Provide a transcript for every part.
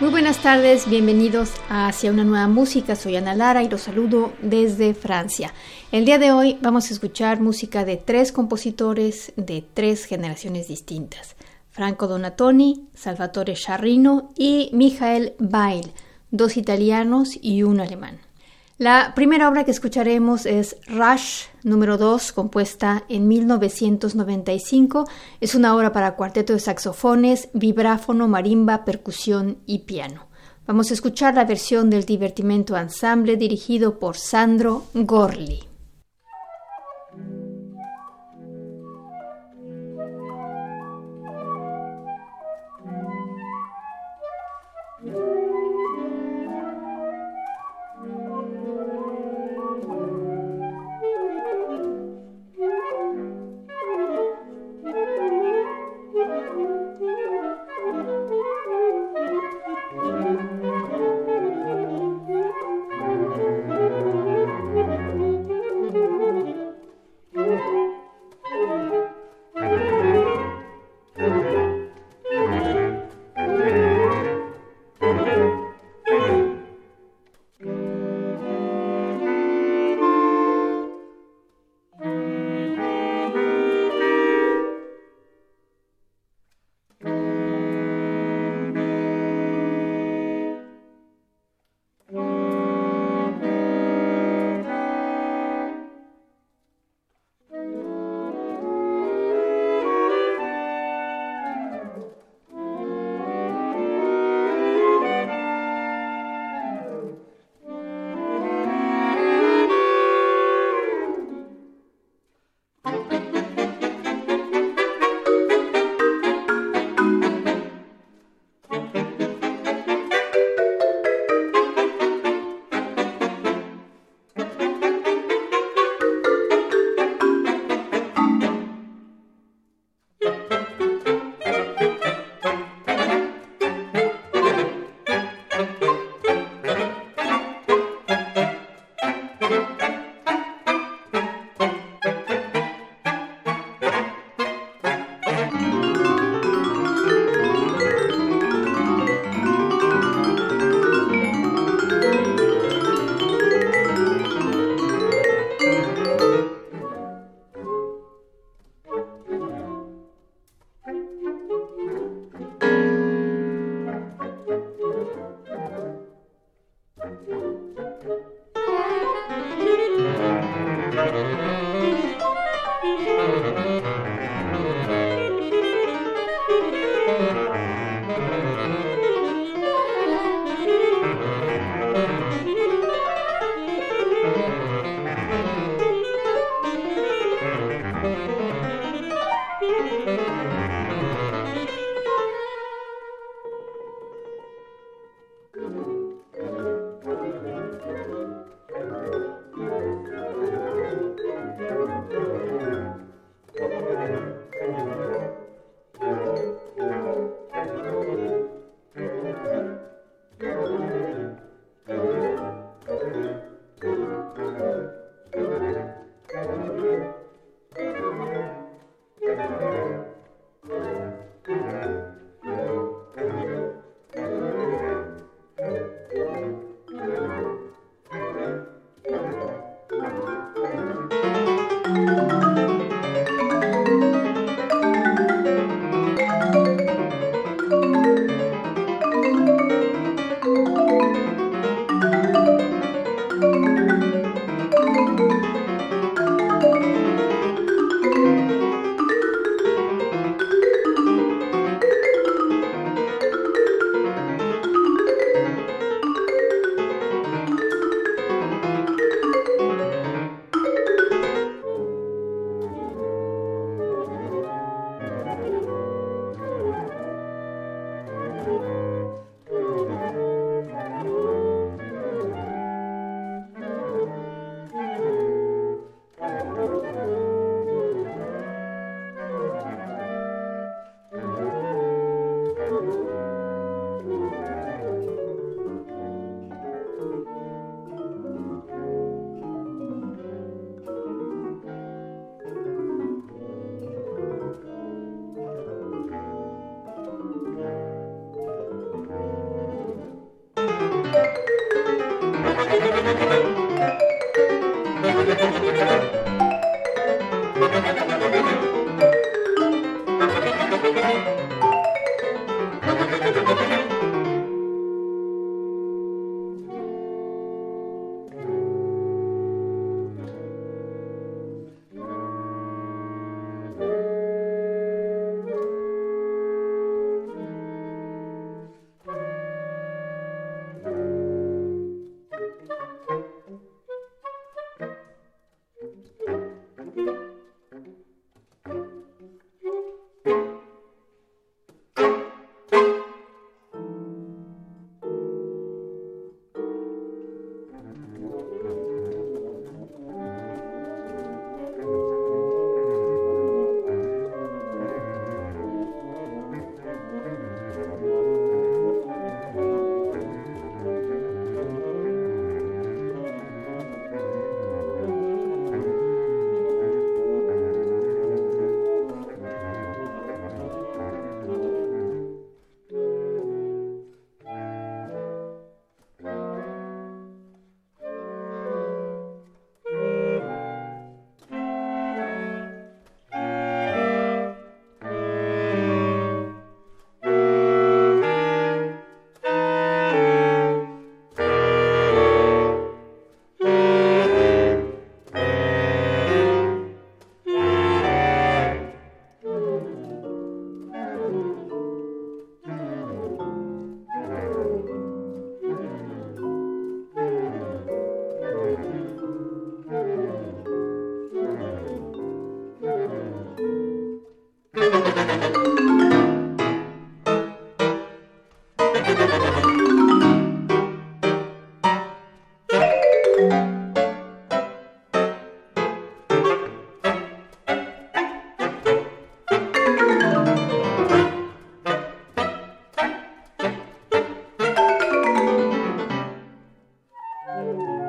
Muy buenas tardes, bienvenidos a Hacia una nueva música. Soy Ana Lara y los saludo desde Francia. El día de hoy vamos a escuchar música de tres compositores de tres generaciones distintas: Franco Donatoni, Salvatore Charrino y Michael Bail, dos italianos y un alemán. La primera obra que escucharemos es Rush número 2, compuesta en 1995. Es una obra para cuarteto de saxofones, vibráfono, marimba, percusión y piano. Vamos a escuchar la versión del divertimento ensemble dirigido por Sandro Gorli.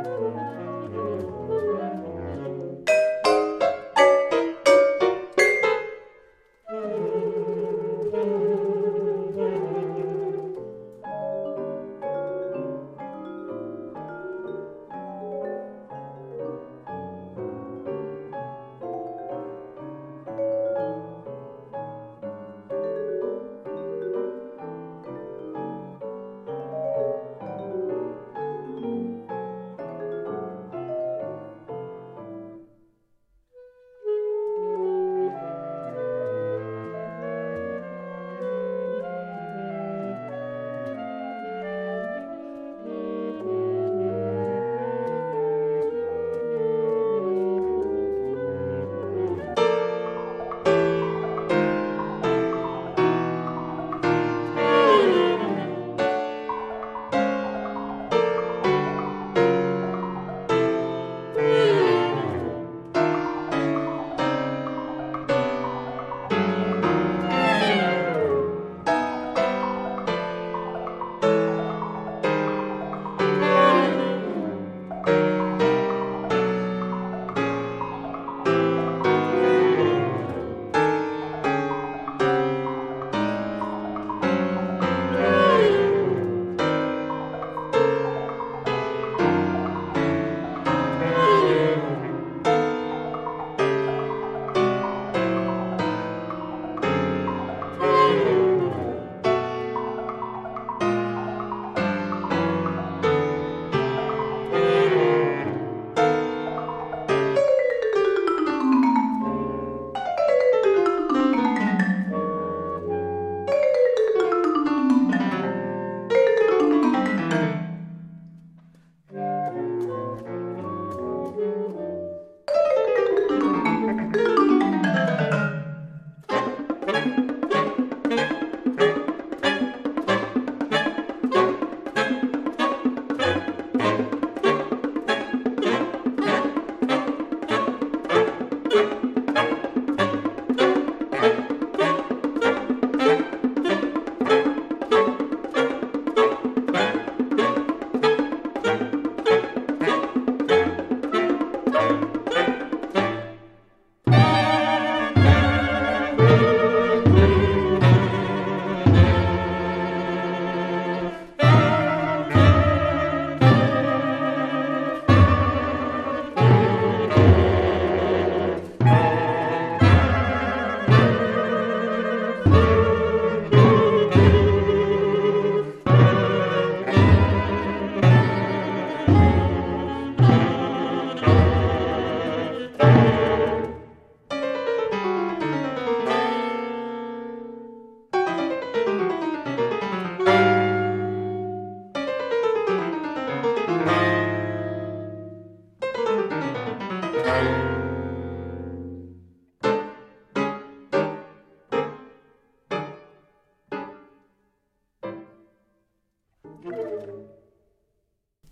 Música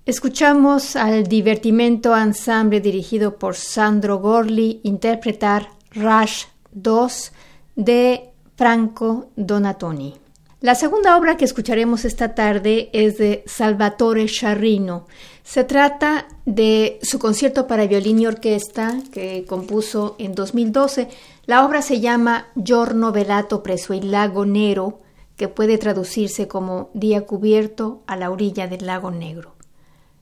Escuchamos al divertimento ensemble dirigido por Sandro Gorli interpretar Rush 2 de Franco Donatoni. La segunda obra que escucharemos esta tarde es de Salvatore Sciarrino. Se trata de su concierto para violín y orquesta que compuso en 2012. La obra se llama Giorno velato presso il lago Nero, que puede traducirse como Día cubierto a la orilla del lago Negro.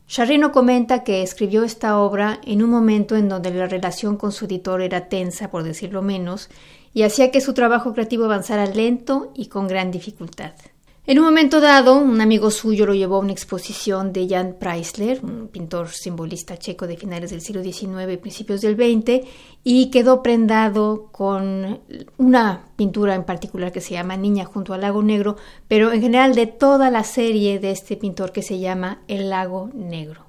Charrino comenta que escribió esta obra en un momento en donde la relación con su editor era tensa, por decirlo menos, y hacía que su trabajo creativo avanzara lento y con gran dificultad. En un momento dado, un amigo suyo lo llevó a una exposición de Jan Preisler, un pintor simbolista checo de finales del siglo XIX y principios del XX, y quedó prendado con una pintura en particular que se llama Niña junto al lago negro, pero en general de toda la serie de este pintor que se llama El lago negro.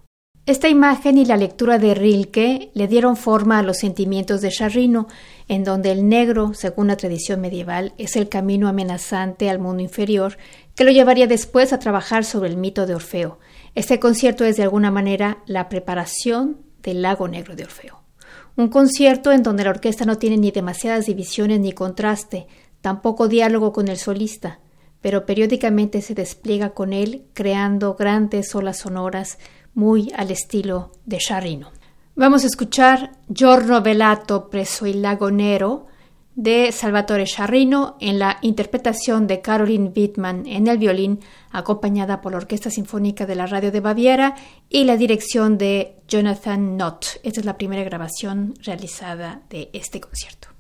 Esta imagen y la lectura de Rilke le dieron forma a los sentimientos de Charrino, en donde el negro, según la tradición medieval, es el camino amenazante al mundo inferior, que lo llevaría después a trabajar sobre el mito de Orfeo. Este concierto es de alguna manera la preparación del lago negro de Orfeo. Un concierto en donde la orquesta no tiene ni demasiadas divisiones ni contraste, tampoco diálogo con el solista, pero periódicamente se despliega con él creando grandes olas sonoras muy al estilo de Charrino. Vamos a escuchar Giorno velato presso il lago Nero de Salvatore Charrino en la interpretación de Caroline Wittmann en el violín, acompañada por la Orquesta Sinfónica de la Radio de Baviera y la dirección de Jonathan Knott. Esta es la primera grabación realizada de este concierto.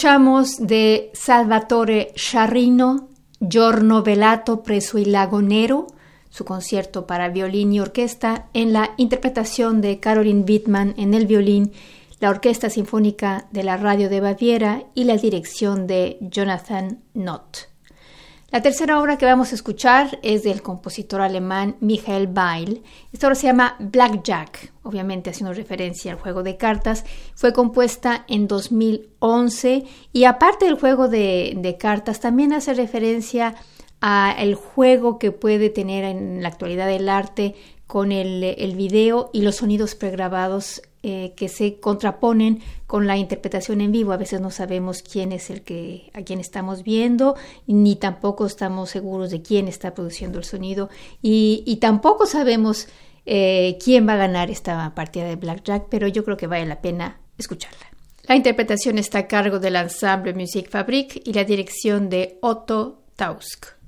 Escuchamos de Salvatore Sciarrino, Giorno Velato preso il Lagonero, su concierto para violín y orquesta, en la interpretación de Caroline Wittmann en el violín, la Orquesta Sinfónica de la Radio de Baviera y la dirección de Jonathan Nott. La tercera obra que vamos a escuchar es del compositor alemán Michael Weil. Esta obra se llama Blackjack, obviamente haciendo referencia al juego de cartas. Fue compuesta en 2011 y aparte del juego de, cartas también hace referencia al juego que puede tener en la actualidad el arte con el, el video y los sonidos pregrabados eh, que se contraponen con la interpretación en vivo. A veces no sabemos quién es el que a quién estamos viendo, ni tampoco estamos seguros de quién está produciendo el sonido, y, tampoco sabemos eh, quién va a ganar esta partida de Blackjack, pero yo creo que vale la pena escucharla. La interpretación está a cargo del ensemble Musique Fabrique y la dirección de Otto Tausk.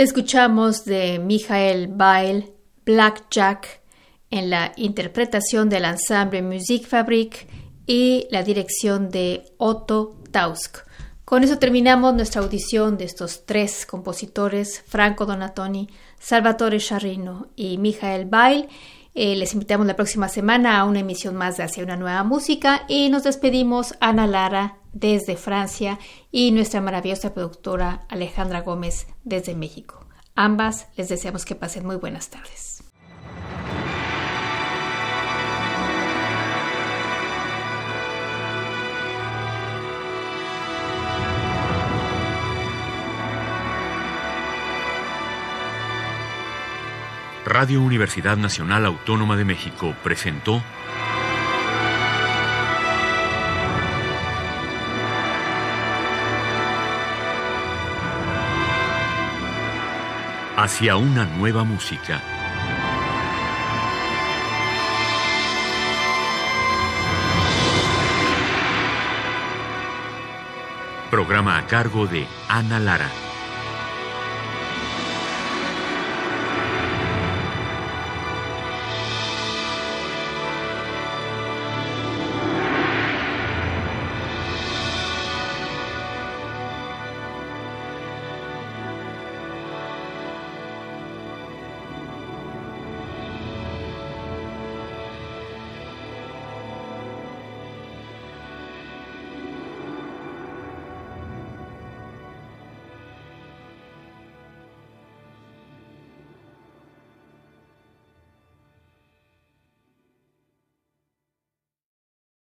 Escuchamos de Michael Bail Black Jack en la interpretación del ensemble Musique Fabrique y la dirección de Otto Tausk. Con eso terminamos nuestra audición de estos tres compositores, Franco Donatoni, Salvatore Charrino y Michael Bail. Eh, les invitamos la próxima semana a una emisión más de Hacia una nueva música y nos despedimos Ana Lara desde Francia y nuestra maravillosa productora Alejandra Gómez desde México. Ambas les deseamos que pasen muy buenas tardes. Radio Universidad Nacional Autónoma de México presentó Hacia una nueva música. Programa a cargo de Ana Lara.